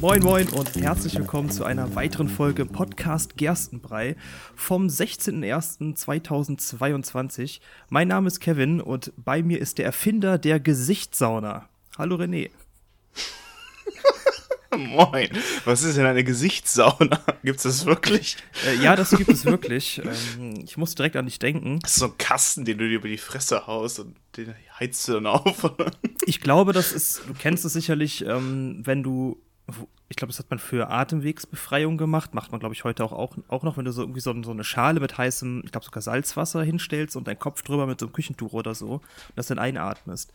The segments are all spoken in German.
Moin Moin und herzlich willkommen zu einer weiteren Folge Podcast Gerstenbrei vom 16.01.2022. Mein Name ist Kevin und bei mir ist der Erfinder der Gesichtssauna. Hallo René. Moin. Was ist denn eine Gesichtssauna? Gibt es das wirklich? Äh, ja, das gibt es wirklich. Ähm, ich muss direkt an dich denken. Das ist so ein Kasten, den du dir über die Fresse haust und den heizt du dann auf. ich glaube, das ist, du kennst es sicherlich, ähm, wenn du, ich glaube, das hat man für Atemwegsbefreiung gemacht, macht man, glaube ich, heute auch, auch, auch noch, wenn du so irgendwie so, so eine Schale mit heißem, ich glaube sogar Salzwasser hinstellst und deinen Kopf drüber mit so einem Küchentuch oder so und das dann einatmest.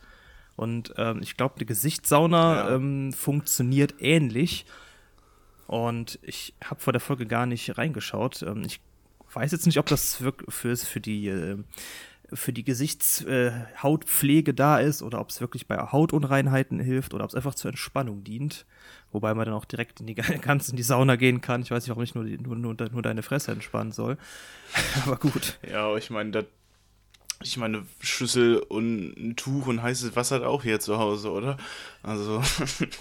Und ähm, ich glaube, die Gesichtssauna ja. ähm, funktioniert ähnlich. Und ich habe vor der Folge gar nicht reingeschaut. Ähm, ich weiß jetzt nicht, ob das für, für, für die äh, für die Gesichtshautpflege äh, da ist oder ob es wirklich bei Hautunreinheiten hilft oder ob es einfach zur Entspannung dient. Wobei man dann auch direkt in die, ganz in die Sauna gehen kann. Ich weiß nicht, warum ich nur, nur, nur, nur deine Fresse entspannen soll. Aber gut. Ja, ich meine, das ich meine, Schüssel und ein Tuch und heißes Wasser hat auch hier zu Hause, oder? Also,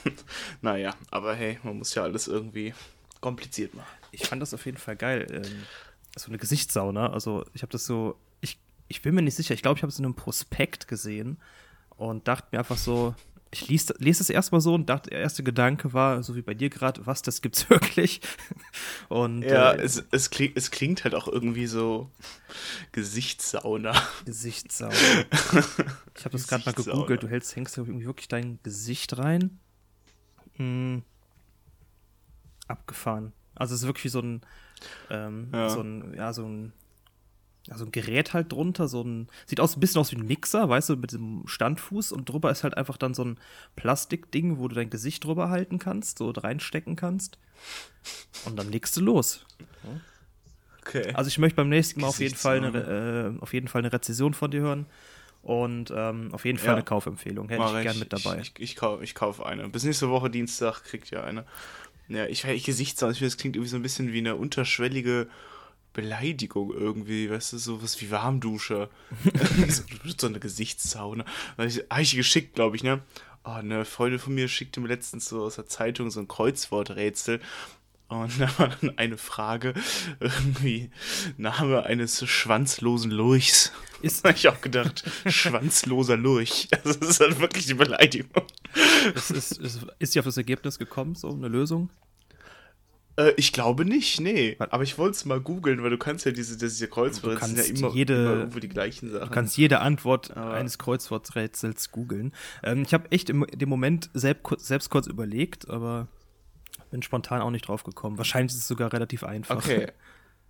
naja, aber hey, man muss ja alles irgendwie kompliziert machen. Ich fand das auf jeden Fall geil. Ähm, so eine Gesichtssauna. Also, ich habe das so, ich, ich bin mir nicht sicher, ich glaube, ich habe es in einem Prospekt gesehen und dachte mir einfach so, ich lese, lese es erstmal so und dachte, der erste Gedanke war, so wie bei dir gerade, was, das gibt's wirklich? Und, ja, äh, es, es, klingt, es klingt halt auch irgendwie so Gesichtssauna. Gesichtssauna. Ich habe das gerade mal gegoogelt, du hältst, hängst da irgendwie wirklich dein Gesicht rein. Hm. Abgefahren. Also es ist wirklich wie so ein, ähm, ja. so ein, ja, so ein ja, so ein Gerät halt drunter, so ein, sieht aus, ein bisschen aus wie ein Mixer, weißt du, mit dem Standfuß und drüber ist halt einfach dann so ein Plastikding, wo du dein Gesicht drüber halten kannst, so reinstecken kannst. Und dann legst du los. Okay. Also ich möchte beim nächsten Mal auf jeden Fall eine, äh, auf jeden Fall eine Rezession von dir hören. Und ähm, auf jeden Fall ja. eine Kaufempfehlung. Hätte ich, ich gern mit dabei. Ich, ich, ich kaufe ich kauf eine. Bis nächste Woche Dienstag kriegt ihr eine. Ja, ich, ich Gesichtsaus, das klingt irgendwie so ein bisschen wie eine unterschwellige Beleidigung irgendwie, weißt du, sowas wie Warmdusche. so eine Gesichtssauna. Habe ich, hab ich geschickt, glaube ich, ne? Oh, eine Freundin von mir schickte mir letztens so aus der Zeitung so ein Kreuzworträtsel. Und da war dann eine Frage, irgendwie Name eines schwanzlosen Lurchs. Ist habe ich auch gedacht, schwanzloser Lurch. Also das ist halt wirklich die Beleidigung. Ist, ist, ist, ist sie auf das Ergebnis gekommen, so eine Lösung? Äh, ich glaube nicht, nee. Aber ich wollte es mal googeln, weil du kannst ja diese, diese Kreuzworte sind ja immer, jede, immer irgendwo die gleichen Sachen. Du kannst jede Antwort Aber eines Kreuzworträtsels googeln. Ähm, ich habe echt im dem Moment selbst, selbst kurz überlegt, aber bin spontan auch nicht drauf gekommen. Wahrscheinlich ist es sogar relativ einfach. Okay.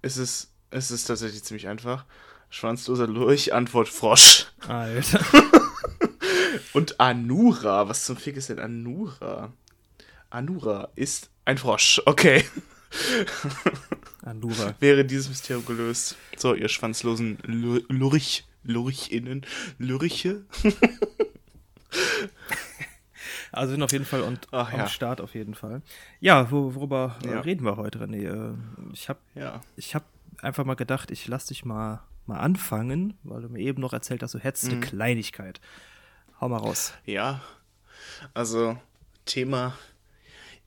Es ist, es ist tatsächlich ziemlich einfach. Schwanzloser Lurch, Antwort Frosch. Alter. Und Anura, was zum Fick ist denn Anura? Anura ist ein Frosch, okay. Anura. Wäre dieses Mysterium gelöst. So, ihr schwanzlosen Lurch, Lurchinnen, Lurche. also sind auf jeden Fall und Ach, am ja. Start auf jeden Fall. Ja, wo, worüber ja. reden wir heute, René? Äh, ich habe ja. hab einfach mal gedacht, ich lass dich mal, mal anfangen, weil du mir eben noch erzählt hast, du hättest mhm. eine Kleinigkeit. Hau mal raus. Ja, also Thema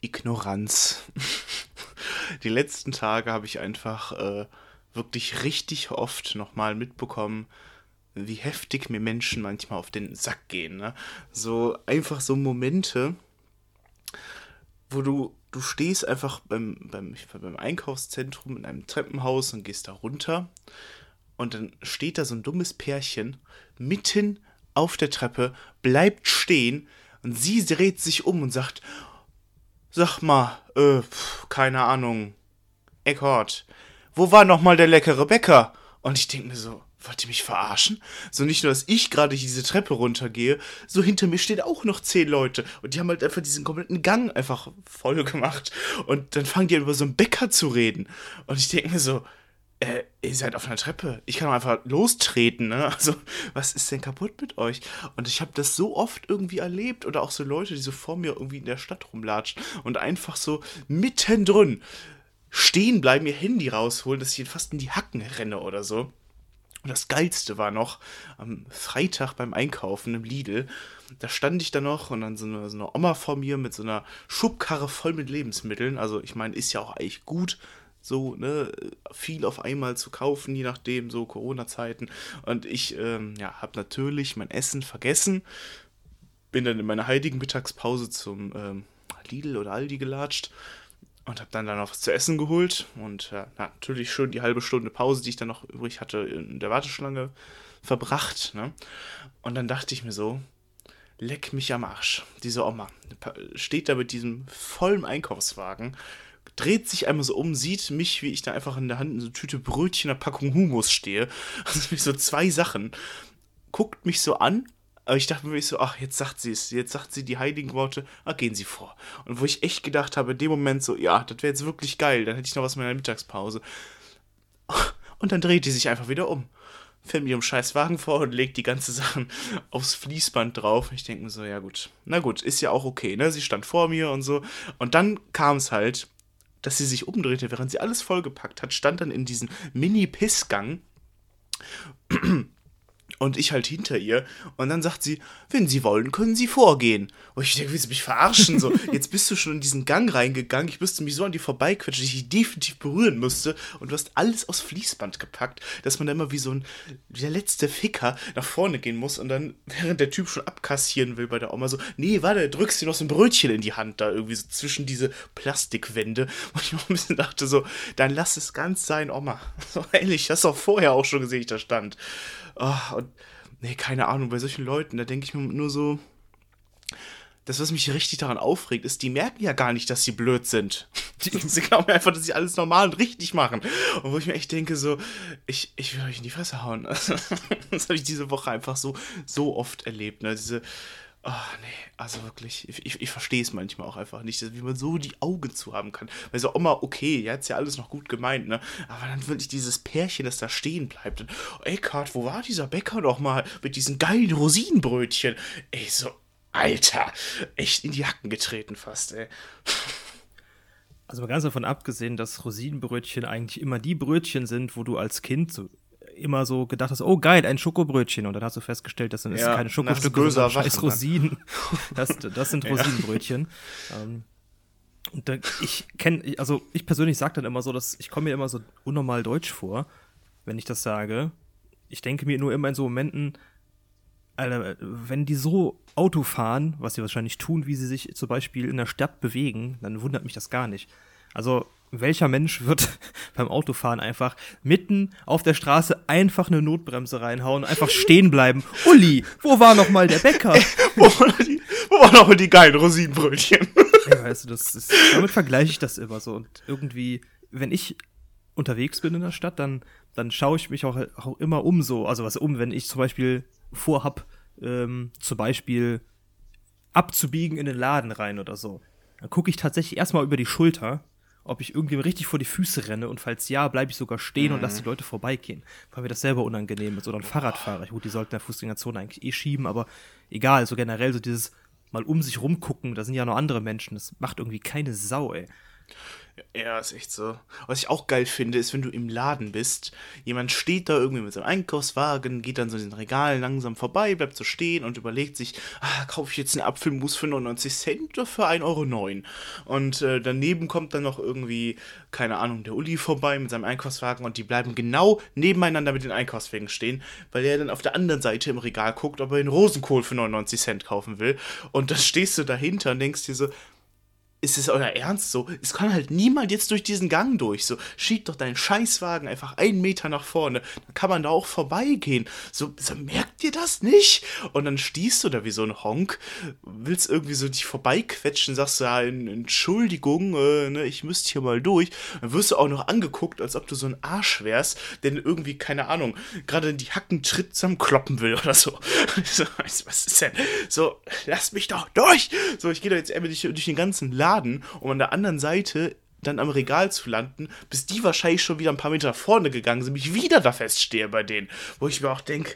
Ignoranz. Die letzten Tage habe ich einfach äh, wirklich richtig oft nochmal mitbekommen, wie heftig mir Menschen manchmal auf den Sack gehen. Ne? So einfach so Momente, wo du, du stehst einfach beim, beim, beim Einkaufszentrum in einem Treppenhaus und gehst da runter und dann steht da so ein dummes Pärchen mitten auf der Treppe, bleibt stehen und sie dreht sich um und sagt, Sag mal, äh, keine Ahnung, Eckhart, wo war nochmal der leckere Bäcker? Und ich denke mir so, wollt ihr mich verarschen? So nicht nur, dass ich gerade diese Treppe runtergehe, so hinter mir stehen auch noch zehn Leute. Und die haben halt einfach diesen kompletten Gang einfach voll gemacht. Und dann fangen die über so einen Bäcker zu reden. Und ich denke mir so, äh, ihr seid auf einer Treppe. Ich kann einfach lostreten, ne? Also, was ist denn kaputt mit euch? Und ich habe das so oft irgendwie erlebt. Oder auch so Leute, die so vor mir irgendwie in der Stadt rumlatschen und einfach so mittendrin stehen bleiben, ihr Handy rausholen, dass ich fast in die Hacken renne oder so. Und das Geilste war noch, am Freitag beim Einkaufen im Lidl, da stand ich da noch und dann so eine, so eine Oma vor mir mit so einer Schubkarre voll mit Lebensmitteln. Also ich meine, ist ja auch eigentlich gut, so, ne, viel auf einmal zu kaufen, je nachdem, so Corona-Zeiten. Und ich, ähm, ja, habe natürlich mein Essen vergessen. Bin dann in meiner heiligen Mittagspause zum ähm, Lidl oder Aldi gelatscht und habe dann, dann noch was zu essen geholt und ja, natürlich schön die halbe Stunde Pause, die ich dann noch übrig hatte, in der Warteschlange verbracht. Ne? Und dann dachte ich mir so, leck mich am Arsch. Diese Oma steht da mit diesem vollen Einkaufswagen, dreht sich einmal so um, sieht mich, wie ich da einfach in der Hand eine Tüte Brötchen, einer Packung Humus stehe. Also so zwei Sachen. Guckt mich so an aber ich dachte mir so, ach, jetzt sagt sie es. Jetzt sagt sie die heiligen Worte, ah, gehen Sie vor. Und wo ich echt gedacht habe, in dem Moment so, ja, das wäre jetzt wirklich geil. Dann hätte ich noch was mit meiner Mittagspause. Und dann dreht die sich einfach wieder um. Fällt mir ihrem scheiß Wagen vor und legt die ganze Sachen aufs Fließband drauf. Ich denke mir so, ja gut. Na gut, ist ja auch okay, ne? Sie stand vor mir und so. Und dann kam es halt, dass sie sich umdrehte, während sie alles vollgepackt hat, stand dann in diesem Mini-Pissgang und ich halt hinter ihr. Und dann sagt sie, wenn Sie wollen, können Sie vorgehen. Und ich denke, willst du mich verarschen? So, jetzt bist du schon in diesen Gang reingegangen. Ich müsste mich so an die vorbeiquetschen, dass ich die definitiv berühren müsste. Und du hast alles aus Fließband gepackt, dass man da immer wie so ein, wie der letzte Ficker nach vorne gehen muss. Und dann, während der Typ schon abkassieren will bei der Oma, so, nee, warte, drückst dir noch so ein Brötchen in die Hand da irgendwie so zwischen diese Plastikwände. Und ich auch ein bisschen dachte so, dann lass es ganz sein, Oma. So, ehrlich, hast du auch vorher auch schon gesehen, ich da stand. Oh, und, nee, keine Ahnung, bei solchen Leuten, da denke ich mir nur so, das, was mich richtig daran aufregt, ist, die merken ja gar nicht, dass sie blöd sind. sie glauben einfach, dass sie alles normal und richtig machen. Und wo ich mir echt denke, so, ich, ich will euch in die Fresse hauen. das habe ich diese Woche einfach so, so oft erlebt. Ne? Diese, Oh, nee, also wirklich, ich, ich, verstehe es manchmal auch einfach nicht, wie man so die Augen zu haben kann. Weil so Oma, okay, ja, ist ja alles noch gut gemeint, ne? Aber dann wirklich dieses Pärchen, das da stehen bleibt. Und, oh, Eckhard, wo war dieser Bäcker doch mal mit diesen geilen Rosinenbrötchen? Ey, so, Alter, echt in die Hacken getreten fast, ey. Also mal ganz davon abgesehen, dass Rosinenbrötchen eigentlich immer die Brötchen sind, wo du als Kind so immer so gedacht hast, oh geil, ein Schokobrötchen. Und dann hast du festgestellt, das sind ja, keine Schokostücke, sondern scheiß Rosinen. Das, das sind Rosinenbrötchen. Ja. Ähm, und da, ich kenne, also ich persönlich sage dann immer so, dass ich komme mir immer so unnormal deutsch vor, wenn ich das sage. Ich denke mir nur immer in so Momenten, Alter, wenn die so Auto fahren, was sie wahrscheinlich tun, wie sie sich zum Beispiel in der Stadt bewegen, dann wundert mich das gar nicht. Also welcher Mensch wird beim Autofahren einfach mitten auf der Straße einfach eine Notbremse reinhauen, einfach stehen bleiben? Uli, wo war noch mal der Bäcker? wo, waren die, wo waren noch mal die geilen Rosinenbrötchen? ja, weißt du, das ist, damit vergleiche ich das immer so. Und irgendwie, wenn ich unterwegs bin in der Stadt, dann, dann schaue ich mich auch, auch immer um so. Also was um, wenn ich zum Beispiel vorhab, ähm, zum Beispiel abzubiegen in den Laden rein oder so. Dann gucke ich tatsächlich erstmal über die Schulter ob ich irgendwie richtig vor die Füße renne und falls ja, bleibe ich sogar stehen mhm. und lasse die Leute vorbeigehen, weil mir das selber unangenehm ist. Oder ein Fahrradfahrer. Gut, die sollten der Fußgängerzone eigentlich eh schieben, aber egal, so generell so dieses mal um sich rumgucken, da sind ja noch andere Menschen, das macht irgendwie keine Sau, ey. Ja, ist echt so. Was ich auch geil finde, ist, wenn du im Laden bist, jemand steht da irgendwie mit seinem Einkaufswagen, geht dann so in den Regalen langsam vorbei, bleibt so stehen und überlegt sich, ah, kaufe ich jetzt einen Apfelmus für 99 Cent oder für 1,09 Euro? Und äh, daneben kommt dann noch irgendwie, keine Ahnung, der Uli vorbei mit seinem Einkaufswagen und die bleiben genau nebeneinander mit den Einkaufswagen stehen, weil er dann auf der anderen Seite im Regal guckt, ob er den Rosenkohl für 99 Cent kaufen will. Und dann stehst du dahinter und denkst dir so, ist es euer Ernst so? Es kann halt niemand jetzt durch diesen Gang durch. So, schieb doch deinen Scheißwagen einfach einen Meter nach vorne. Dann kann man da auch vorbeigehen. So, so merkt ihr das nicht? Und dann stehst du da wie so ein Honk, willst irgendwie so dich vorbeiquetschen, sagst du, ja, Entschuldigung, äh, ne, ich müsste hier mal durch. Dann wirst du auch noch angeguckt, als ob du so ein Arsch wärst, denn irgendwie, keine Ahnung, gerade in die Hacken Tritt zusammenkloppen will oder so. so. Was ist denn? So, lass mich doch durch! So, ich gehe da jetzt einmal durch, durch den ganzen Laden Laden, um an der anderen Seite dann am Regal zu landen, bis die wahrscheinlich schon wieder ein paar Meter vorne gegangen sind, mich wieder da feststehe bei denen. Wo ich mir auch denke,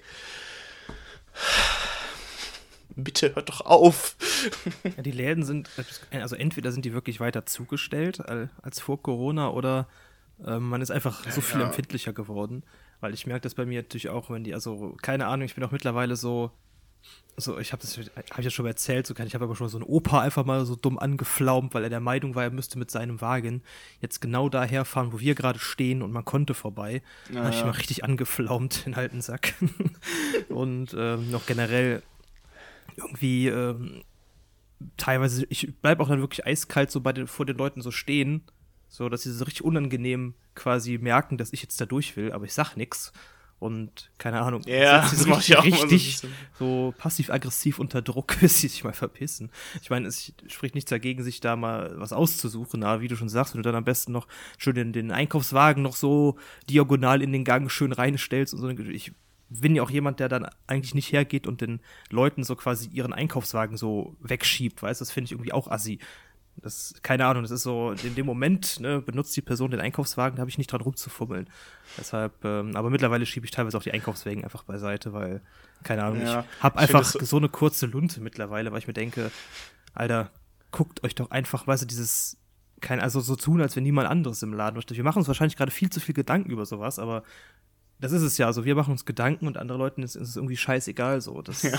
bitte hört doch auf. Ja, die Läden sind, also entweder sind die wirklich weiter zugestellt als vor Corona oder äh, man ist einfach so viel ja. empfindlicher geworden. Weil ich merke das bei mir natürlich auch, wenn die, also keine Ahnung, ich bin auch mittlerweile so, so, ich habe das, habe ich ja schon mal erzählt, so ich habe aber schon so einen Opa einfach mal so dumm angeflaumt, weil er der Meinung war, er müsste mit seinem Wagen jetzt genau daher fahren, wo wir gerade stehen und man konnte vorbei. Ja, habe ich mal richtig angeflaumt, den alten Sack. und ähm, noch generell irgendwie ähm, teilweise, ich bleibe auch dann wirklich eiskalt so bei den, vor den Leuten so stehen, so dass sie so richtig unangenehm quasi merken, dass ich jetzt da durch will, aber ich sag nichts und keine Ahnung, ja, das mache ich auch richtig so, so passiv-aggressiv unter Druck, bis sie sich mal verpissen. Ich meine, es spricht nichts dagegen, sich da mal was auszusuchen, aber wie du schon sagst, wenn du dann am besten noch schön den, den Einkaufswagen noch so diagonal in den Gang schön reinstellst und so, ich bin ja auch jemand, der dann eigentlich nicht hergeht und den Leuten so quasi ihren Einkaufswagen so wegschiebt, weißt du, das finde ich irgendwie auch assi. Das, keine Ahnung, das ist so, in dem Moment, ne, benutzt die Person den Einkaufswagen, da habe ich nicht dran rumzufummeln. Deshalb, ähm, aber mittlerweile schiebe ich teilweise auch die Einkaufswagen einfach beiseite, weil, keine Ahnung, ja, ich habe einfach so, so eine kurze Lunte mittlerweile, weil ich mir denke, Alter, guckt euch doch einfach, weißt du, dieses, kein, also so tun, als wenn niemand anderes im Laden möchte. Wir machen uns wahrscheinlich gerade viel zu viel Gedanken über sowas, aber das ist es ja. Also wir machen uns Gedanken und andere Leuten ist, ist es irgendwie scheißegal. So. Das, ja.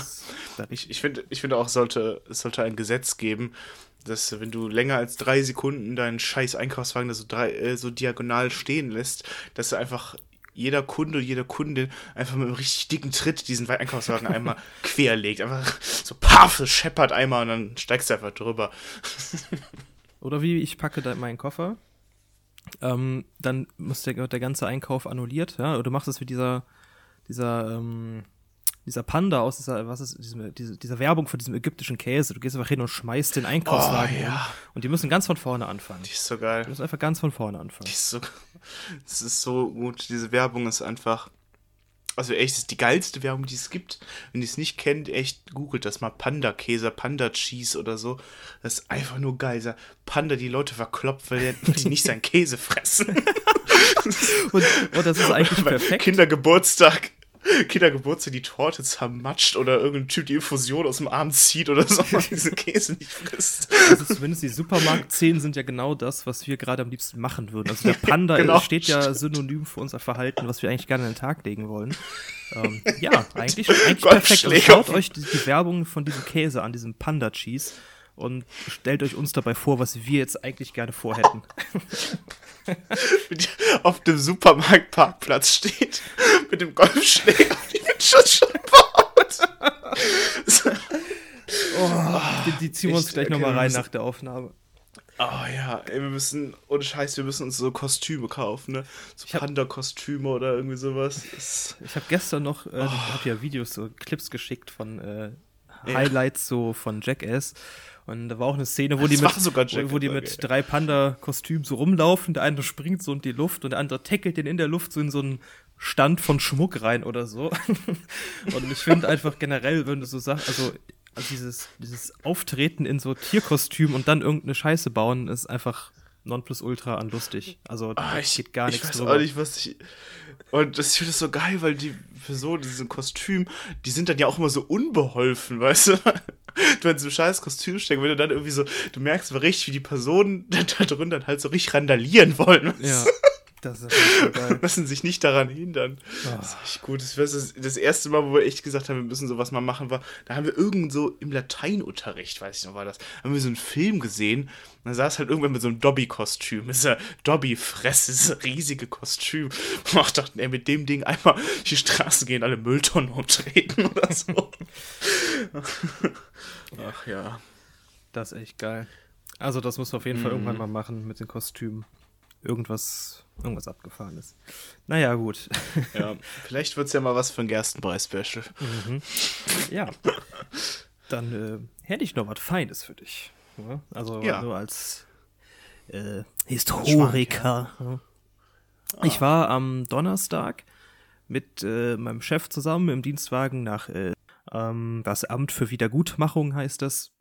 ich, ich finde ich find auch, sollte, es sollte ein Gesetz geben, dass wenn du länger als drei Sekunden deinen scheiß Einkaufswagen so, drei, äh, so diagonal stehen lässt, dass du einfach jeder Kunde, jede Kundin einfach mit einem richtig dicken Tritt diesen Einkaufswagen einmal querlegt. Einfach so paf, scheppert einmal und dann steigst du einfach drüber. Oder wie ich packe da meinen Koffer, ähm, dann muss der, der ganze Einkauf annulliert, ja, oder du machst es wie dieser, dieser, ähm, dieser Panda aus dieser, was ist, diesem, diese, dieser Werbung von diesem ägyptischen Käse. Du gehst einfach hin und schmeißt den Einkaufswagen oh, ja. und die müssen ganz von vorne anfangen. Die ist so geil. Die müssen einfach ganz von vorne anfangen. Die ist so, das ist so gut. Diese Werbung ist einfach, also echt, das ist die geilste Werbung, die es gibt. Wenn ihr es nicht kennt, echt googelt das mal. Panda-Käse, Panda-Cheese oder so. Das ist einfach nur geil. Panda die Leute verkloppt, weil die nicht seinen Käse fressen. und, und das ist eigentlich perfekt. Kindergeburtstag. Kindergeburtstag die Torte zermatscht oder irgendein Typ die Infusion aus dem Arm zieht oder so, weil diesen Käse nicht frisst. Also zumindest die Supermarktszenen sind ja genau das, was wir gerade am liebsten machen würden. Also der Panda genau. steht ja synonym für unser Verhalten, was wir eigentlich gerne an den Tag legen wollen. Ähm, ja, eigentlich, eigentlich perfekt. Also schaut euch die, die Werbung von diesem Käse an, diesem Panda-Cheese und stellt euch uns dabei vor, was wir jetzt eigentlich gerne vorhätten. auf dem Supermarktparkplatz steht mit dem Golfschläger die Schuss schon baut. oh, die, die ziehen wir uns gleich nochmal rein nach der Aufnahme. Oh ja, ey, wir müssen, ohne Scheiß, wir müssen uns so Kostüme kaufen, ne? So Panda-Kostüme oder irgendwie sowas. Das ich habe gestern noch, äh, oh. hab ja Videos, so Clips geschickt von äh, Highlights ja. so von Jackass. Und da war auch eine Szene, wo das die mit, wo, wo die mit drei Panda-Kostümen so rumlaufen. Der eine springt so in die Luft und der andere tackelt den in der Luft so in so einen Stand von Schmuck rein oder so. und ich finde einfach generell, wenn du so sagst, also dieses, dieses Auftreten in so Tierkostüm und dann irgendeine Scheiße bauen, ist einfach Nonplusultra an lustig. Also da ah, geht gar nichts ich weiß drüber. Auch nicht, was ich, und das, ich finde das so geil, weil die Personen, diese Kostüm, die sind dann ja auch immer so unbeholfen, weißt du? Du in so einem scheiß Kostüm stecken, wenn du dann irgendwie so, du merkst aber richtig, wie die Personen da drin dann halt so richtig randalieren wollen. Ja. Das ist so geil. Lassen sich nicht daran hindern. Oh. Das ist echt gut. Das, das, das erste Mal, wo wir echt gesagt haben, wir müssen sowas mal machen, war, da haben wir irgend so im Lateinunterricht, weiß ich noch, war das, haben wir so einen Film gesehen. Und da saß halt irgendwann mit so einem Dobby-Kostüm. Das ist ja Dobby-Fresse, dieses riesige Kostüm. Und ich dachte, ey, mit dem Ding einmal die Straßen gehen, alle Mülltonnen umtreten oder so. Ach ja. Das ist echt geil. Also, das muss auf jeden mhm. Fall irgendwann mal machen mit den Kostümen. Irgendwas irgendwas abgefahren ist. Naja, gut. Ja, vielleicht wird es ja mal was für ein Gerstenbrei-Special. Mhm. Ja. Dann äh, hätte ich noch was Feines für dich. Ja? Also ja. nur als äh, Historiker. Ja. Ich ah. war am Donnerstag mit äh, meinem Chef zusammen im Dienstwagen nach äh, ähm, das Amt für Wiedergutmachung heißt das.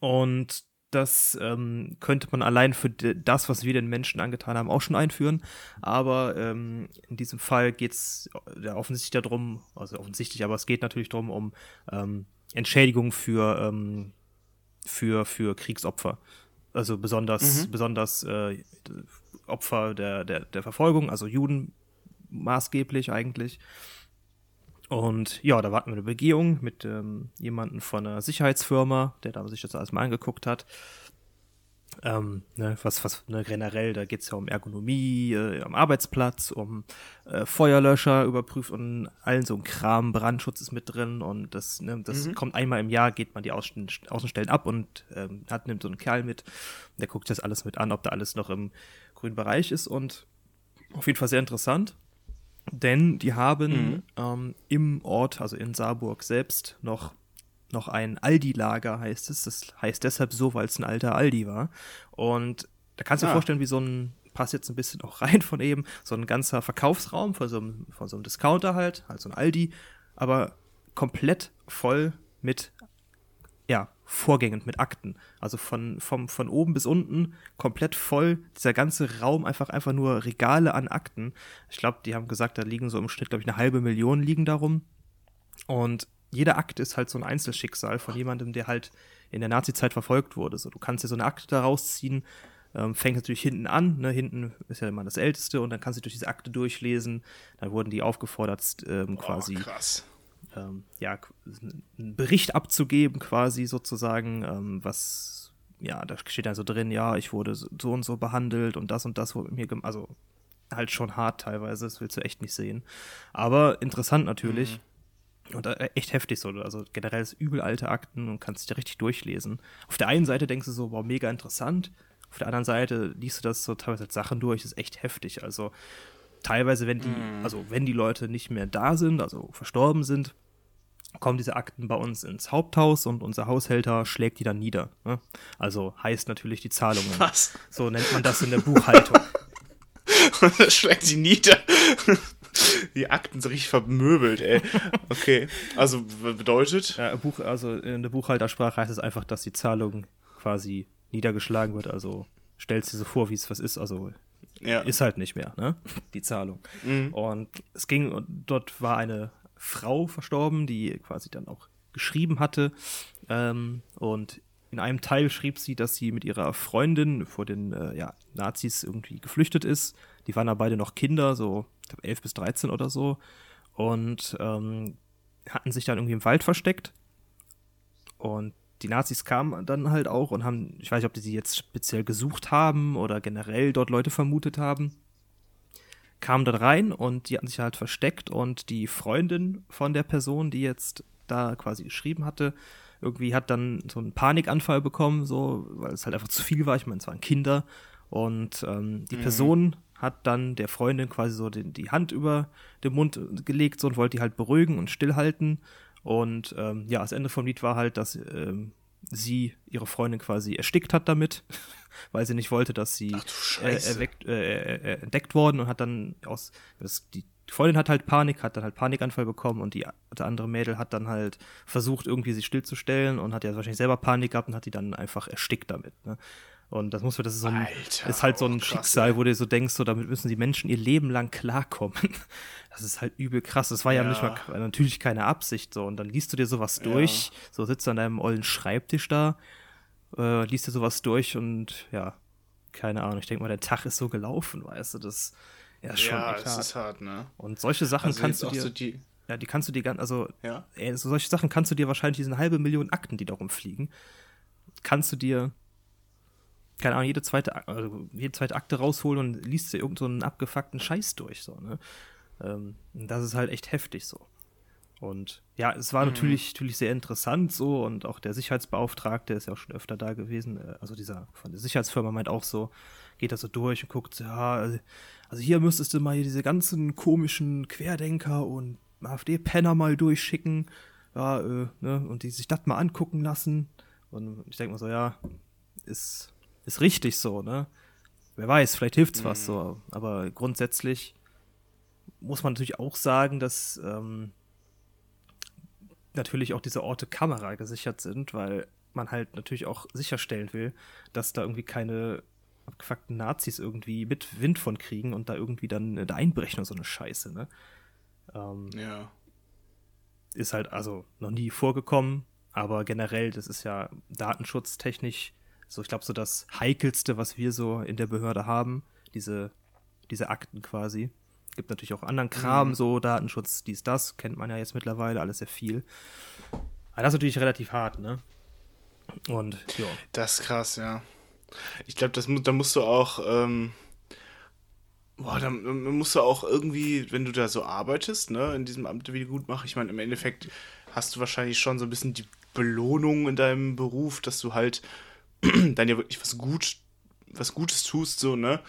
Und das ähm, könnte man allein für das, was wir den Menschen angetan haben, auch schon einführen. Aber ähm, in diesem Fall geht es ja, offensichtlich darum, also offensichtlich, aber es geht natürlich darum, um ähm, Entschädigung für, ähm, für, für Kriegsopfer. Also besonders, mhm. besonders äh, Opfer der, der, der Verfolgung, also Juden maßgeblich eigentlich. Und ja, da warten wir eine Begehung mit ähm, jemandem von einer Sicherheitsfirma, der da sich das alles mal angeguckt hat. Ähm, ne, was, was ne, generell, da geht es ja um Ergonomie äh, am Arbeitsplatz, um äh, Feuerlöscher überprüft und allen so ein Kram, Brandschutz ist mit drin und das, ne, das mhm. kommt einmal im Jahr, geht man die Außen Außenstellen ab und ähm, hat nimmt so einen Kerl mit, der guckt das alles mit an, ob da alles noch im grünen Bereich ist und auf jeden Fall sehr interessant. Denn die haben mhm. ähm, im Ort, also in Saarburg selbst, noch noch ein Aldi-Lager, heißt es. Das heißt deshalb so, weil es ein alter Aldi war. Und da kannst du ah. dir vorstellen, wie so ein, passt jetzt ein bisschen auch rein von eben, so ein ganzer Verkaufsraum von so einem, von so einem Discounter halt, halt so ein Aldi, aber komplett voll mit, ja, Vorgängen, mit Akten. Also von, vom, von oben bis unten komplett voll, dieser ganze Raum einfach, einfach nur Regale an Akten. Ich glaube, die haben gesagt, da liegen so im Schnitt, glaube ich, eine halbe Million liegen darum. Und jeder Akt ist halt so ein Einzelschicksal von jemandem, der halt in der Nazi-Zeit verfolgt wurde. So, du kannst dir so eine Akte daraus ziehen, ähm, fängt natürlich hinten an, ne? hinten ist ja immer das Älteste und dann kannst du durch diese Akte durchlesen. Dann wurden die aufgefordert, ähm, quasi oh, ähm, ja, einen Bericht abzugeben, quasi sozusagen, ähm, was, ja, da steht dann so drin, ja, ich wurde so und so behandelt und das und das wurde mir, also halt schon hart teilweise, das willst du echt nicht sehen. Aber interessant natürlich. Mhm und äh, echt heftig so. Also generell ist übel alte Akten und kannst dich richtig durchlesen. Auf der einen Seite denkst du so, wow, mega interessant. Auf der anderen Seite liest du das so teilweise als Sachen durch, ist echt heftig. Also teilweise, wenn die, mm. also wenn die Leute nicht mehr da sind, also verstorben sind, kommen diese Akten bei uns ins Haupthaus und unser Haushälter schlägt die dann nieder. Ne? Also heißt natürlich die Zahlungen. Was? So nennt man das in der Buchhaltung. und er schlägt sie nieder die Akten so richtig vermöbelt, ey. Okay. Also bedeutet? Ja, Buch, also in der Buchhaltersprache heißt es einfach, dass die Zahlung quasi niedergeschlagen wird. Also stellst du dir so vor, wie es was ist. Also ja. ist halt nicht mehr, ne? Die Zahlung. Mhm. Und es ging, dort war eine Frau verstorben, die quasi dann auch geschrieben hatte. Ähm, und in einem Teil schrieb sie, dass sie mit ihrer Freundin vor den äh, ja, Nazis irgendwie geflüchtet ist. Die waren da beide noch Kinder, so glaube 11 bis 13 oder so. Und ähm, hatten sich dann irgendwie im Wald versteckt. Und die Nazis kamen dann halt auch und haben, ich weiß nicht, ob die sie jetzt speziell gesucht haben oder generell dort Leute vermutet haben, kamen dann rein und die hatten sich halt versteckt und die Freundin von der Person, die jetzt da quasi geschrieben hatte, irgendwie hat dann so einen Panikanfall bekommen, so, weil es halt einfach zu viel war. Ich meine, es waren Kinder und ähm, die mhm. Person hat dann der Freundin quasi so den, die Hand über den Mund gelegt so, und wollte die halt beruhigen und stillhalten. Und ähm, ja, das Ende vom Lied war halt, dass ähm, sie ihre Freundin quasi erstickt hat damit, weil sie nicht wollte, dass sie äh, erweckt, äh, äh, entdeckt worden und hat dann aus das, die Freundin hat halt Panik, hat dann halt Panikanfall bekommen und die der andere Mädel hat dann halt versucht, irgendwie sie stillzustellen und hat ja wahrscheinlich selber Panik gehabt und hat die dann einfach erstickt damit. Ne? Und das muss das ist so ein, Alter, ist halt so ein oh, Schicksal, wo du so denkst, so damit müssen die Menschen ihr Leben lang klarkommen. Das ist halt übel krass. Das war ja, ja nicht mal natürlich keine Absicht so. Und dann liest du dir sowas durch, ja. so sitzt du an deinem ollen Schreibtisch da, äh, liest dir sowas durch und ja, keine Ahnung. Ich denke mal, der Tag ist so gelaufen, weißt du, das ja schon ja, echt hart. ist hart, ne? Und solche Sachen also kannst du dir, so die ja, die kannst du dir ganz, also ja? ey, so solche Sachen kannst du dir wahrscheinlich diese halbe Million Akten, die darum fliegen, kannst du dir keine Ahnung, jede zweite, also jede zweite Akte rausholen und liest dir irgendeinen so abgefuckten Scheiß durch, so, ne? Ähm, das ist halt echt heftig so. Und ja, es war mhm. natürlich, natürlich sehr interessant so und auch der Sicherheitsbeauftragte ist ja auch schon öfter da gewesen. Äh, also dieser von der Sicherheitsfirma meint auch so, geht da so durch und guckt, ja, also hier müsstest du mal hier diese ganzen komischen Querdenker und AfD-Penner mal durchschicken, ja, äh, ne, und die sich das mal angucken lassen. Und ich denke mal so, ja, ist ist richtig so, ne? Wer weiß, vielleicht hilft's mhm. was so. Aber grundsätzlich muss man natürlich auch sagen, dass ähm, natürlich auch diese Orte Kamera gesichert sind, weil man halt natürlich auch sicherstellen will, dass da irgendwie keine abgefuckten Nazis irgendwie mit Wind von kriegen und da irgendwie dann da einbrechen und so eine Scheiße, ne? Ähm, ja. Ist halt also noch nie vorgekommen, aber generell, das ist ja datenschutztechnisch so, ich glaube, so das Heikelste, was wir so in der Behörde haben, diese, diese Akten quasi, gibt natürlich auch anderen Kram, mhm. so Datenschutz, dies, das, kennt man ja jetzt mittlerweile, alles sehr viel. Aber das ist natürlich relativ hart, ne? Und, ja. Das ist krass, ja. Ich glaube, da musst du auch, ähm, boah, da musst du auch irgendwie, wenn du da so arbeitest, ne, in diesem Amt wieder gut machen. Ich meine, im Endeffekt hast du wahrscheinlich schon so ein bisschen die Belohnung in deinem Beruf, dass du halt dann ja wirklich was gut, was Gutes tust, so, ne?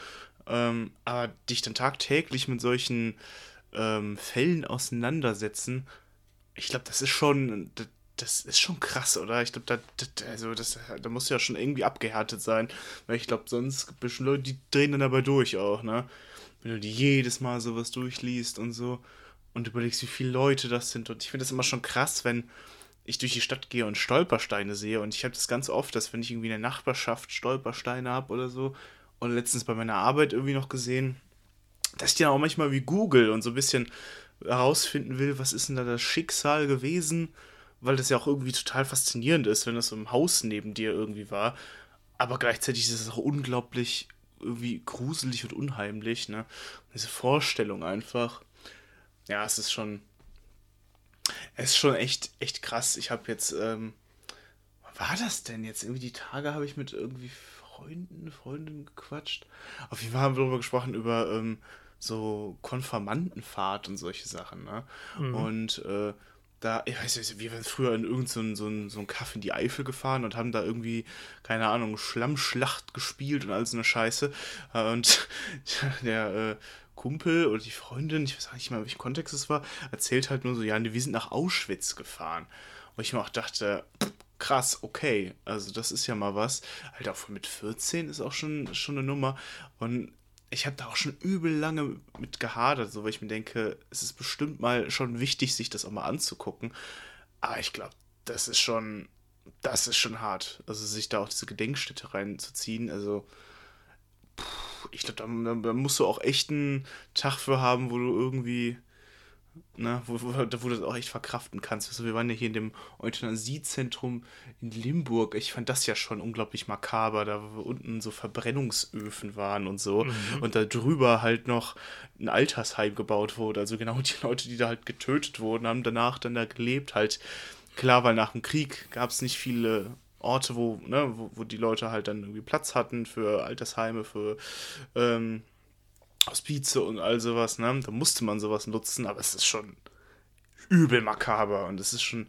Ähm, aber dich dann tagtäglich mit solchen ähm, Fällen auseinandersetzen, ich glaube, das ist schon, das, das, ist schon krass, oder? Ich glaube, da, das, also das, da muss ja schon irgendwie abgehärtet sein, weil ich glaube, sonst gibt es schon Leute, die drehen dann dabei durch auch, ne? Wenn du die jedes Mal sowas durchliest und so und überlegst, wie viele Leute das sind. Und ich finde das immer schon krass, wenn ich durch die Stadt gehe und Stolpersteine sehe. Und ich habe das ganz oft, dass wenn ich irgendwie in der Nachbarschaft Stolpersteine habe oder so, und letztens bei meiner Arbeit irgendwie noch gesehen, dass ich dann auch manchmal wie Google und so ein bisschen herausfinden will, was ist denn da das Schicksal gewesen, weil das ja auch irgendwie total faszinierend ist, wenn das so im Haus neben dir irgendwie war. Aber gleichzeitig ist es auch unglaublich irgendwie gruselig und unheimlich, ne? Diese Vorstellung einfach. Ja, es ist schon. Es ist schon echt, echt krass. Ich habe jetzt, ähm, was war das denn jetzt? Irgendwie die Tage habe ich mit irgendwie Freunden, Freundinnen gequatscht. Auf jeden Fall haben wir darüber gesprochen, über ähm, so Konformantenfahrt und solche Sachen. Ne? Mhm. Und äh, da, ich weiß nicht, wir sind früher in irgendeinen so, so, so einen Kaff in die Eifel gefahren und haben da irgendwie, keine Ahnung, Schlammschlacht gespielt und all so eine Scheiße. Und der äh, Kumpel oder die Freundin, ich weiß auch nicht mal, welchen Kontext es war, erzählt halt nur so, ja, wir sind nach Auschwitz gefahren. Und ich mir auch dachte, krass, okay, also das ist ja mal was. Halt auch mit 14 ist auch schon, schon eine Nummer. Und ich habe da auch schon übel lange mit gehadert, so weil ich mir denke, es ist bestimmt mal schon wichtig, sich das auch mal anzugucken. Aber ich glaube, das ist schon, das ist schon hart. Also sich da auch diese Gedenkstätte reinzuziehen, also ich glaube, da, da, musst du auch echt einen Tag für haben, wo du irgendwie ne, wo, wo, wo, du das auch echt verkraften kannst. Also wir waren ja hier in dem Euthanasiezentrum in Limburg. Ich fand das ja schon unglaublich makaber, da wo unten so Verbrennungsöfen waren und so. Mhm. Und da drüber halt noch ein Altersheim gebaut wurde. Also genau die Leute, die da halt getötet wurden, haben danach dann da gelebt. Halt, klar, weil nach dem Krieg gab es nicht viele Orte, wo, ne, wo, wo die Leute halt dann irgendwie Platz hatten für Altersheime, für ähm, Hospize und all sowas, ne? Da musste man sowas nutzen, aber es ist schon übel makaber und es ist schon,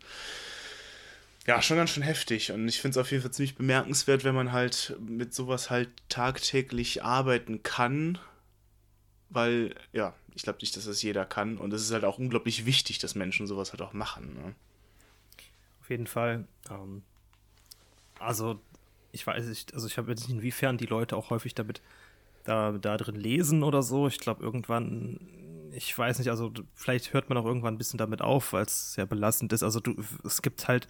ja, schon ganz schön heftig. Und ich finde es auf jeden Fall ziemlich bemerkenswert, wenn man halt mit sowas halt tagtäglich arbeiten kann, weil, ja, ich glaube nicht, dass das jeder kann und es ist halt auch unglaublich wichtig, dass Menschen sowas halt auch machen. Ne? Auf jeden Fall. Ähm, also, ich weiß nicht, also ich habe jetzt nicht, inwiefern die Leute auch häufig damit da, da drin lesen oder so. Ich glaube, irgendwann, ich weiß nicht, also vielleicht hört man auch irgendwann ein bisschen damit auf, weil es sehr belastend ist. Also du, es gibt halt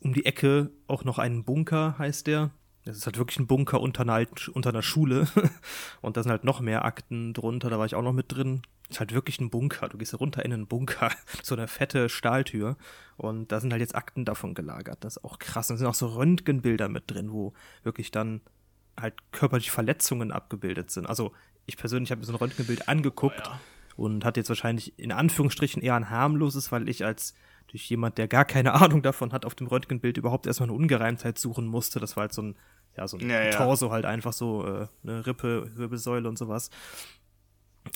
um die Ecke auch noch einen Bunker, heißt der. Das ist halt wirklich ein Bunker unter einer, unter einer Schule. Und da sind halt noch mehr Akten drunter, da war ich auch noch mit drin. Das ist halt wirklich ein Bunker. Du gehst runter in einen Bunker, so eine fette Stahltür. Und da sind halt jetzt Akten davon gelagert. Das ist auch krass. Und da sind auch so Röntgenbilder mit drin, wo wirklich dann halt körperliche Verletzungen abgebildet sind. Also ich persönlich habe mir so ein Röntgenbild angeguckt oh, ja. und hatte jetzt wahrscheinlich in Anführungsstrichen eher ein harmloses, weil ich als durch jemand, der gar keine Ahnung davon hat, auf dem Röntgenbild überhaupt erstmal eine Ungereimtheit suchen musste. Das war halt so ein, ja, so ein ja, Torso halt einfach so, äh, eine Rippe, Wirbelsäule und sowas.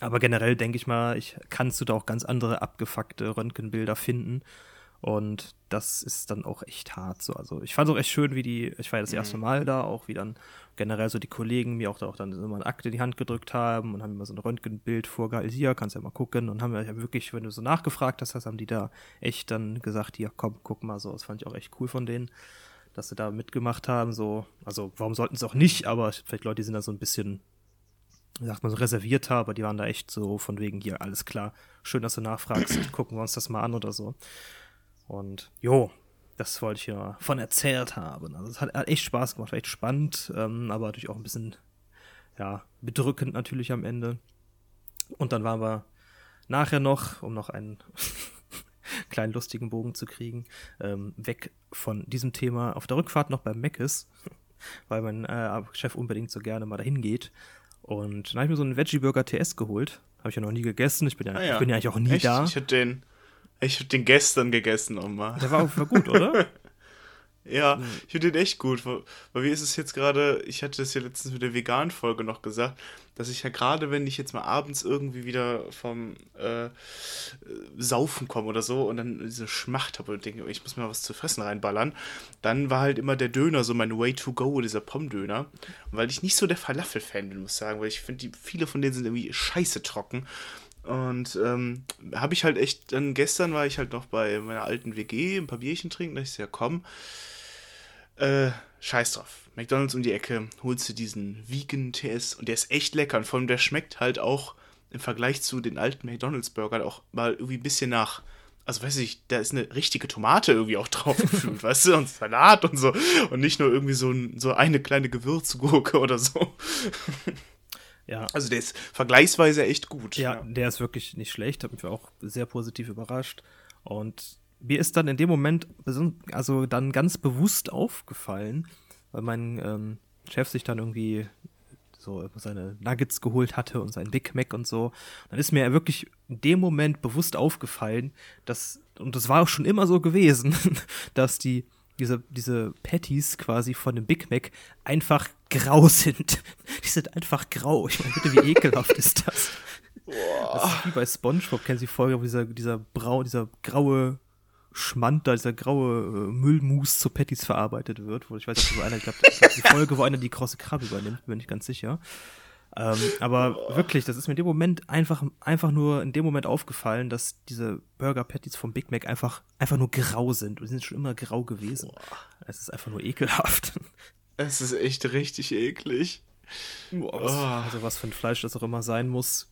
Aber generell denke ich mal, ich kannst du da auch ganz andere abgefuckte Röntgenbilder finden. Und das ist dann auch echt hart so. Also ich fand es auch echt schön, wie die, ich war ja das mhm. erste Mal da, auch wie dann generell so die Kollegen mir auch, da auch dann immer eine Akte in die Hand gedrückt haben und haben immer so ein Röntgenbild vorgehalten, hier, kannst ja mal gucken. Und haben ja wirklich, wenn du so nachgefragt hast, haben die da echt dann gesagt, hier, komm, guck mal so, das fand ich auch echt cool von denen, dass sie da mitgemacht haben, so, also warum sollten sie auch nicht, aber vielleicht Leute, die sind da so ein bisschen, sagt man so, reservierter, aber die waren da echt so von wegen, hier, alles klar, schön, dass du nachfragst, gucken wir uns das mal an oder so. Und jo, das wollte ich ja von erzählt haben. Also es hat, hat, echt Spaß gemacht, war echt spannend, ähm, aber natürlich auch ein bisschen, ja, bedrückend natürlich am Ende. Und dann waren wir nachher noch, um noch einen kleinen lustigen Bogen zu kriegen, ähm, weg von diesem Thema auf der Rückfahrt noch beim Meckes, weil mein äh, Chef unbedingt so gerne mal dahin geht. Und dann habe ich mir so einen Veggie Burger TS geholt, Habe ich ja noch nie gegessen. Ich bin ja, Ah ja. ich bin ja eigentlich auch nie Echt? da. Ich hätte den, ich hab den gestern gegessen nochmal. Der war auch war gut, oder? Ja, ich finde den echt gut. Weil wie ist es jetzt gerade, ich hatte das ja letztens mit der Vegan-Folge noch gesagt, dass ich ja gerade, wenn ich jetzt mal abends irgendwie wieder vom äh, äh, Saufen komme oder so und dann diese Schmacht habe und denke, ich muss mir mal was zu fressen reinballern, dann war halt immer der Döner so mein Way to go, dieser Pommdöner. Und weil ich nicht so der Falafel-Fan bin, muss ich sagen, weil ich finde, die- viele von denen sind irgendwie scheiße trocken. Und ähm, habe ich halt echt, dann gestern war ich halt noch bei meiner alten WG, ein paar Bierchen trinken, da ich so, ja komm, äh, scheiß drauf. McDonalds um die Ecke, holst du diesen Vegan TS und der ist echt lecker. Und vor allem der schmeckt halt auch im Vergleich zu den alten McDonalds Burgern auch mal irgendwie ein bisschen nach. Also weiß ich, da ist eine richtige Tomate irgendwie auch drauf gefüllt, weißt du, und Salat und so. Und nicht nur irgendwie so, ein, so eine kleine Gewürzgurke oder so. Ja. Also der ist vergleichsweise echt gut. Ja, der ist wirklich nicht schlecht, hat mich auch sehr positiv überrascht. Und mir ist dann in dem Moment, also dann ganz bewusst aufgefallen, weil mein ähm, Chef sich dann irgendwie so seine Nuggets geholt hatte und sein Big Mac und so. Dann ist mir wirklich in dem Moment bewusst aufgefallen, dass, und das war auch schon immer so gewesen, dass die, diese, diese Patties quasi von dem Big Mac einfach grau sind. Die sind einfach grau. Ich meine, bitte, wie ekelhaft ist das? Das ist wie bei SpongeBob, kennen Sie die Folge, wo dieser, dieser brau, dieser graue Schmand da, dieser graue äh, Müllmus zu Patties verarbeitet wird, wo ich weiß nicht, wo einer, ich glaube, die Folge, wo einer die große Krabbe übernimmt, bin ich ganz sicher. Ähm, aber wirklich, das ist mir in dem Moment einfach, einfach nur in dem Moment aufgefallen, dass diese Burger Patties vom Big Mac einfach, einfach nur grau sind. Und die sind schon immer grau gewesen. Es ist einfach nur ekelhaft. Es ist echt richtig eklig. Was, also was für ein Fleisch das auch immer sein muss.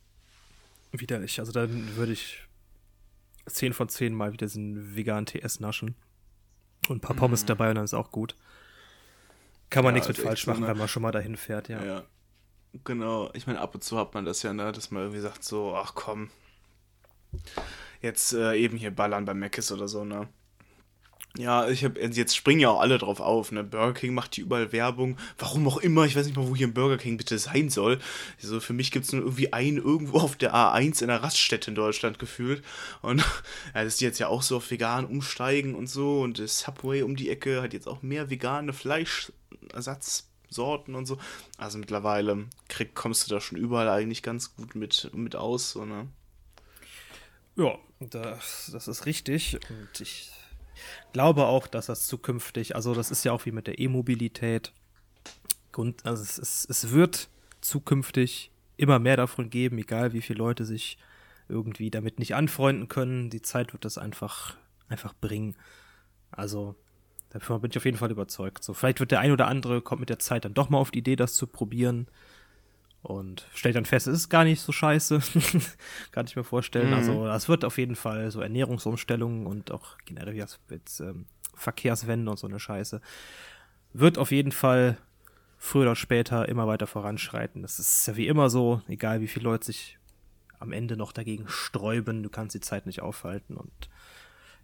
Widerlich. Also dann würde ich 10 von 10 mal wieder diesen veganen TS naschen. Und ein paar Pommes dabei und dann ist auch gut. Kann man Ja, nichts mit falsch so, machen, ne? wenn man schon mal dahin fährt, ja. Ja. Genau. Ich meine, ab und zu hat man das ja, ne, dass man irgendwie sagt so, ach komm, jetzt äh, eben hier ballern bei Mc's oder so, ne. Ja, ich habe jetzt springen ja auch alle drauf auf, ne? Burger King macht hier überall Werbung. Warum auch immer, ich weiß nicht mal, wo hier ein Burger King bitte sein soll. Also für mich gibt es nur irgendwie einen irgendwo auf der A1 in einer Raststätte in Deutschland gefühlt. Und ja, dass die jetzt ja auch so auf vegan umsteigen und so. Und das Subway um die Ecke hat jetzt auch mehr vegane Fleischersatzsorten und so. Also mittlerweile krieg, kommst du da schon überall eigentlich ganz gut mit, mit aus, so, ne? Ja, das, das ist richtig. Und ich glaube auch, dass das zukünftig, also das ist ja auch wie mit der E-Mobilität. Grund, also es, es, es wird zukünftig immer mehr davon geben, egal wie viele Leute sich irgendwie damit nicht anfreunden können. Die Zeit wird das einfach, einfach bringen. Also, davon bin ich auf jeden Fall überzeugt. So, vielleicht wird der ein oder andere, kommt mit der Zeit dann doch mal auf die Idee, das zu probieren. Und stellt dann fest, es ist gar nicht so scheiße. Kann ich mir vorstellen. Mhm. Also, das wird auf jeden Fall so Ernährungsumstellungen und auch generell jetzt, ähm, Verkehrswende und so eine Scheiße. Wird auf jeden Fall früher oder später immer weiter voranschreiten. Das ist ja wie immer so, egal wie viele Leute sich am Ende noch dagegen sträuben, du kannst die Zeit nicht aufhalten und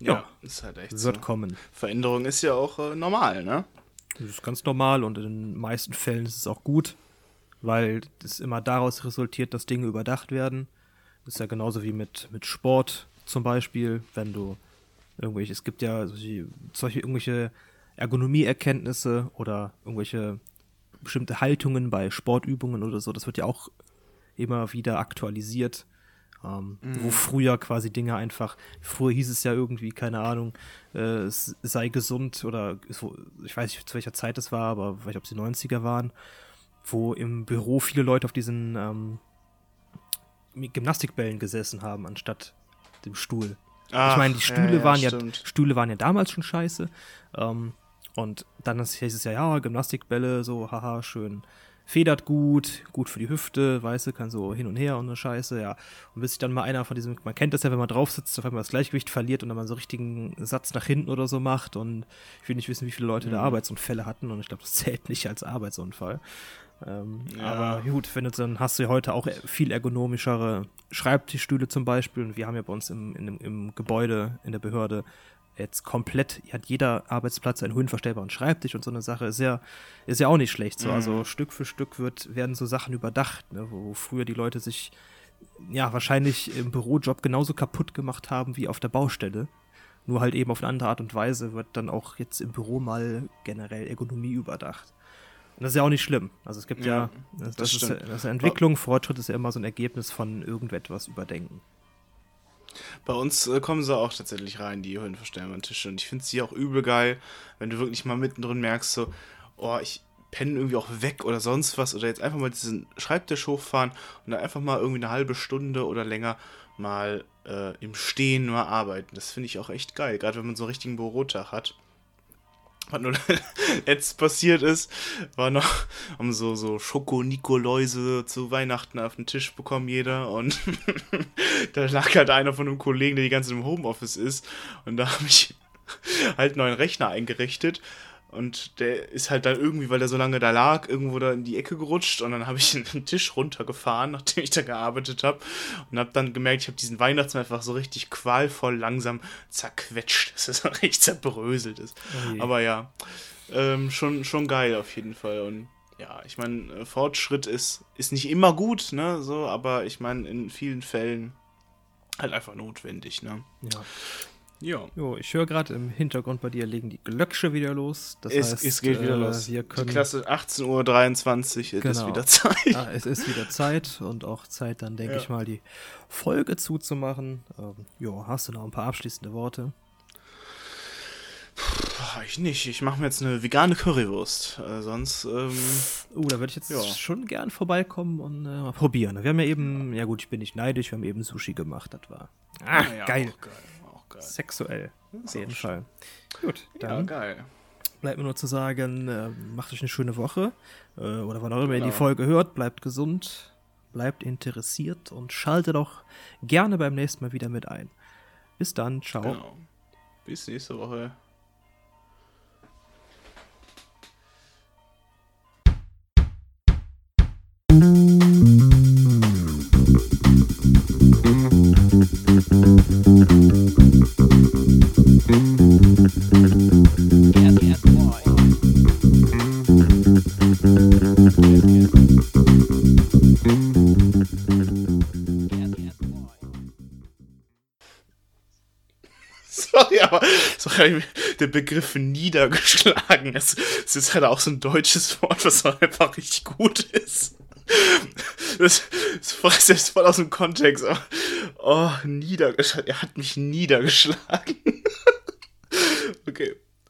Ja, ist halt echt wird so. kommen. Veränderung ist ja auch äh, normal, ne? Das ist ganz normal und in den meisten Fällen ist es auch gut, weil es immer daraus resultiert, dass Dinge überdacht werden. Das ist ja genauso wie mit, mit Sport zum Beispiel, wenn du irgendwelche, es gibt ja solche, solche irgendwelche Ergonomieerkenntnisse oder irgendwelche bestimmte Haltungen bei Sportübungen oder so, das wird ja auch immer wieder aktualisiert. Ähm, Wo früher quasi Dinge einfach, früher hieß es ja irgendwie, keine Ahnung, äh, es sei gesund oder so, ich weiß nicht, zu welcher Zeit es war, aber vielleicht ob es die 90er waren, wo im Büro viele Leute auf diesen ähm, Gymnastikbällen gesessen haben, anstatt dem Stuhl. Ach, ich meine, die Stühle ja, ja, waren ja stimmt. Stühle waren ja damals schon scheiße. Ähm, und dann hieß es ja, ja, Gymnastikbälle, so, haha, schön. Federt gut, gut für die Hüfte, weißt du, kann so hin und her und eine Scheiße, ja. Und bis sich dann mal einer von diesem, man kennt das ja, wenn man drauf sitzt, auf einmal das Gleichgewicht verliert und dann mal so richtigen Satz nach hinten oder so macht. Und ich will nicht wissen, wie viele Leute Mhm. da Arbeitsunfälle hatten. Und ich glaube, das zählt nicht als Arbeitsunfall. Ähm, Aber gut, wenn du, dann hast du ja heute auch viel ergonomischere Schreibtischstühle zum Beispiel. Und wir haben ja bei uns im, dem- im Gebäude, in der Behörde, jetzt komplett, hat jeder Arbeitsplatz einen höhenverstellbaren Schreibtisch und so eine Sache. Ist ja, ist ja auch nicht schlecht. So. Also Stück für Stück wird, werden so Sachen überdacht, ne, wo früher die Leute sich ja, wahrscheinlich im Bürojob genauso kaputt gemacht haben wie auf der Baustelle. Nur halt eben auf eine andere Art und Weise wird dann auch jetzt im Büro mal generell Ergonomie überdacht. Und das ist ja auch nicht schlimm. Also es gibt ja, ja das, das, ist, das ist Entwicklung, Fortschritt ist ja immer so ein Ergebnis von irgendetwas überdenken. Bei uns äh, kommen sie auch tatsächlich rein, die höhenverstellbaren Tische. Und ich finde sie auch übel geil, wenn du wirklich mal mittendrin merkst, so, oh, ich penne irgendwie auch weg oder sonst was. Oder jetzt einfach mal diesen Schreibtisch hochfahren und dann einfach mal irgendwie eine halbe Stunde oder länger mal äh, im Stehen nur arbeiten. Das finde ich auch echt geil, gerade wenn man so einen richtigen Bürotag hat. Was nur jetzt passiert ist, war noch, um so, so Schoko-Nikoläuse zu Weihnachten auf den Tisch bekommen jeder. Und da lag halt einer von einem Kollegen, der die ganze Zeit im Homeoffice ist. Und da habe ich halt einen neuen Rechner eingerichtet und der ist halt dann irgendwie, weil der so lange da lag, irgendwo da in die Ecke gerutscht. Und dann habe ich den Tisch runtergefahren, nachdem ich da gearbeitet habe. Und habe dann gemerkt, ich habe diesen Weihnachtsmann einfach so richtig qualvoll langsam zerquetscht, dass es richtig zerbröselt ist. Oh Aber ja, ähm, schon, schon geil auf jeden Fall. Und ja, ich meine, äh, Fortschritt ist, ist nicht immer gut, ne? So, aber ich meine, in vielen Fällen halt einfach notwendig, ne? Ja. Ja. Jo, ich höre gerade im Hintergrund bei dir legen die Glöcksche wieder los. Das es, heißt, es geht wieder äh, los. Wir können die Klasse 18.23 Uhr, genau. ist wieder Zeit. Ah, es ist wieder Zeit und auch Zeit, dann denke ja. ich mal, die Folge zuzumachen. Ähm, jo, hast du noch ein paar abschließende Worte? Puh, ich nicht. Ich mache mir jetzt eine vegane Currywurst. Äh, sonst. Ähm, uh, da würde ich jetzt ja. schon gern vorbeikommen und äh, mal probieren. Wir haben ja eben, ja gut, ich bin nicht neidisch, wir haben eben Sushi gemacht. Das war. Ah, ja, geil. geil geil. Sexuell. Auf jeden Fall. Gut, dann. Ja, geil. Bleibt mir nur zu sagen, äh, macht euch eine schöne Woche. Äh, oder wann auch immer genau. ihr die genau. Folge hört. Bleibt gesund, bleibt interessiert und schaltet auch gerne beim nächsten Mal wieder mit ein. Bis dann, ciao. Genau. Bis nächste Woche. Sorry, sorry, der Begriff niedergeschlagen ist, es ist halt auch so ein deutsches Wort, was einfach richtig gut ist. Das, das ist voll aus dem Kontext. Oh, niedergeschlagen. Er hat mich niedergeschlagen. okay.